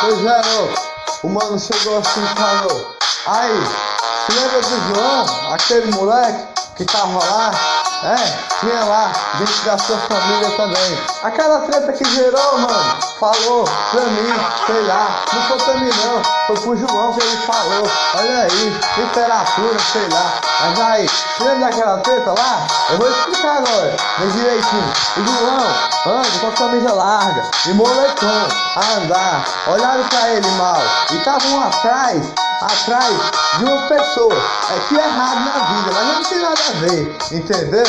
Pois é, ô, o mano chegou assim e falou. Aí, se lembra do João, aquele moleque que tava lá? É, tinha lá, gente da sua família também. Aquela treta que gerou, mano, falou pra mim, sei lá, não foi pra mim não, foi pro João que ele falou. Olha aí, literatura, sei lá. Mas aí, lembra daquela treta lá? Eu vou explicar agora, bem direitinho. O João anda com a camisa larga e moletom a andar. Olharam pra ele mal e estavam atrás atrás de uma pessoa. É que é errado na vida, mas não tem nada a ver, entendeu?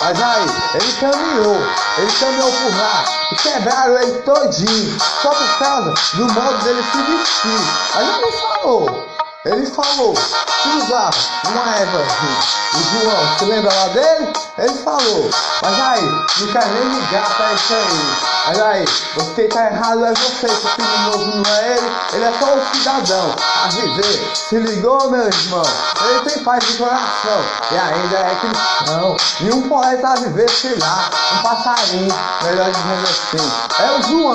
Mas aí, ele caminhou, ele caminhou por lá e quebraram ele todinho, só por causa do modo dele se vestir. Aí ele falou, ele falou que usava uma erva o João, você lembra lá dele? Ele falou, mas aí, não quero nem ligar pra isso aí. Mas aí, você tá errado é você, que o criminoso não é ele, ele é só um cidadão a viver. Se ligou, meu irmão? Ele tem paz de coração e ainda é cristão. E um poeta a viver, sei lá, um passarinho, melhor dizendo assim. É o João.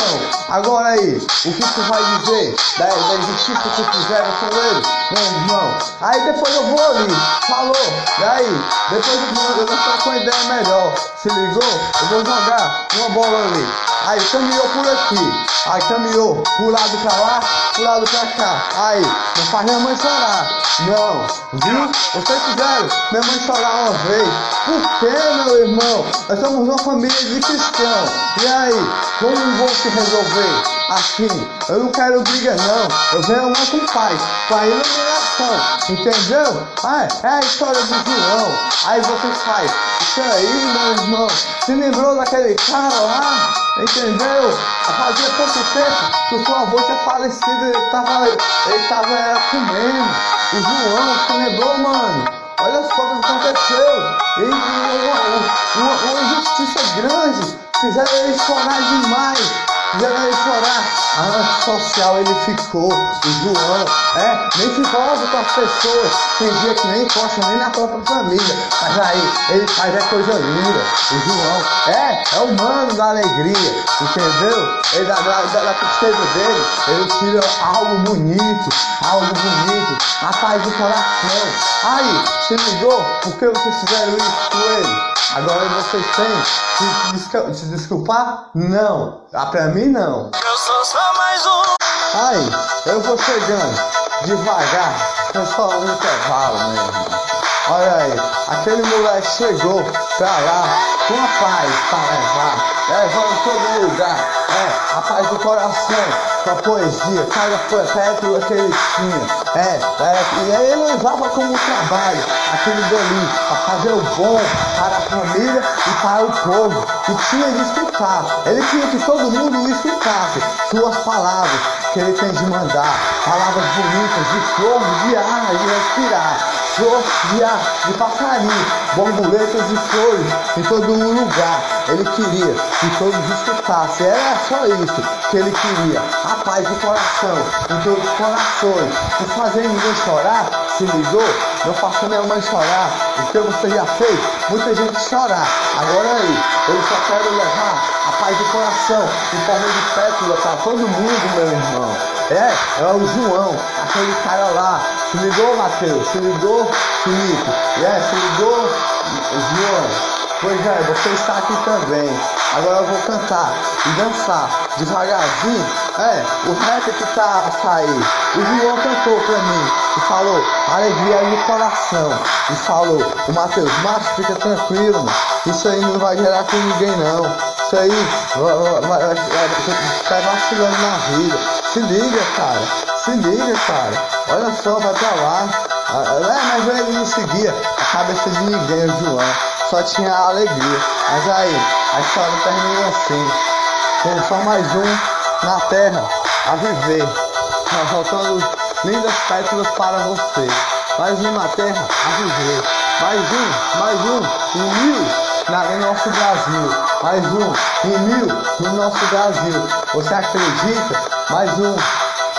Agora aí, o que tu vai dizer da, da injustiça que fizeram com ele, meu irmão? Aí depois eu vou ali, falou, e aí, depois eu vou com uma ideia melhor. Se ligou? Eu vou jogar uma bola ali. Aí caminhou por aqui. Aí caminhou pro lado pra lá, pro lado pra cá. Aí, não faz minha mãe chorar. Não, viu? Vocês fizeram minha mãe chorar uma vez. Por que, meu irmão? Nós somos uma família de cristãos. E aí, como vou se resolver? Assim, eu não quero briga não. Eu venho lá com paz, com a iluminação. Entendeu? Ah, é a história do João. Aí você faz. Isso aí, meu irmão. Se lembrou daquele cara lá? Entendeu? Fazia pouco tempo que o seu avô tinha falecido, ele tava, ele tava comendo. O João, você lembrou, mano? Olha só o que aconteceu. E uma, uma, uma injustiça grande. Fizeram ele chorar demais fizeram ele chorar. A antissocial ele ficou, o João, é, nem se envolve com as pessoas. Tem dia que nem encosta nem na própria família. Mas aí, ele faz a coisa linda. O João, é, é o mano da alegria, entendeu? Ele da, da, da tristeza dele, ele tira algo bonito, algo bonito, a paz do coração. Aí, se ligou? Por que vocês fizeram isso com ele? Agora vocês têm que se desculpar? Não. Ah, pra mim não. Eu sou só mais um. Aí, eu vou chegando devagar, foi só um intervalo mesmo. Olha aí, aquele moleque chegou pra lá com a paz pra levar, levando todo lugar, é, a paz do coração, com a poesia, cada pétala que ele tinha, é, é, e aí ele levava como trabalho aquele dali, para fazer o bom para a família e para o povo, e tinha de escutar, ele queria que todo mundo escutasse suas palavras, que ele tem de mandar, palavras bonitas, de fogo, de ar, de respirar, flor de ar, de passarinho, borboletas e flores em todo lugar. Ele queria que todos escutassem, era só isso que ele queria, a paz do coração, em todos os corações, por fazer ninguém chorar, se ligou? Não faça minha mãe chorar, o que você já fez? Muita gente chorar. Agora aí, eu só quero levar a paz do coração em forma de pétala para todo mundo, meu irmão. É, é o João, aquele cara lá. Se ligou, Mateus? Se ligou, Felipe? É, se ligou, João? Pois é, você está aqui também. Agora eu vou cantar e dançar devagarzinho. É, o rap que tá a sair. O João cantou pra mim e falou alegria no coração. E falou, o Matheus, Matheus, fica tranquilo, mano. Isso aí não vai gerar com ninguém não. Isso aí vai, vacilando na vida. Se liga, cara. Se liga, cara. Olha só, vai pra lá. É, mas ele não seguia a cabeça de ninguém, o João. Só tinha alegria. Mas aí, a história termina assim. Tem só mais um na terra a viver. Nós voltando lindas pétalas para você. Mais um na terra a viver. Mais um, mais um, em mil na, no nosso Brasil. Mais um, em mil no nosso Brasil. Você acredita? Mais um,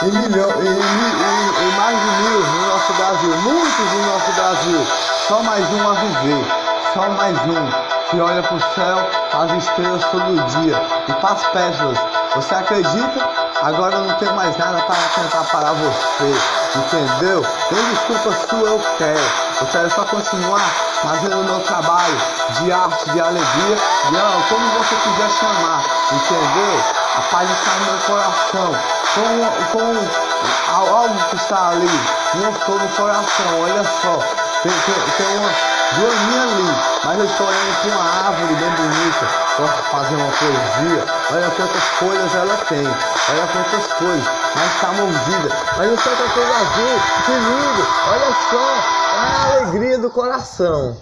em milhão, em mais de mil no nosso Brasil. Muitos no nosso Brasil. Só mais um a viver. Só mais um que olha pro céu, as estrelas todo dia e faz pétalas. Você acredita? Agora não tenho mais nada para tentar parar você, entendeu? Nem desculpa sua eu quero. Eu quero só continuar fazendo o meu trabalho de arte, de alegria, de como você quiser chamar, entendeu? A paz está no meu coração, com, com algo que está ali, não estou no coração, olha só, tem, tem, tem uma dormir ali, mas eu estou olhando para uma árvore bem bonita, posso fazer uma poesia, olha quantas folhas ela tem, olha quantas coisas, mas está mordida, mas não sei outra coisa azul, que lindo, olha só, é a alegria do coração.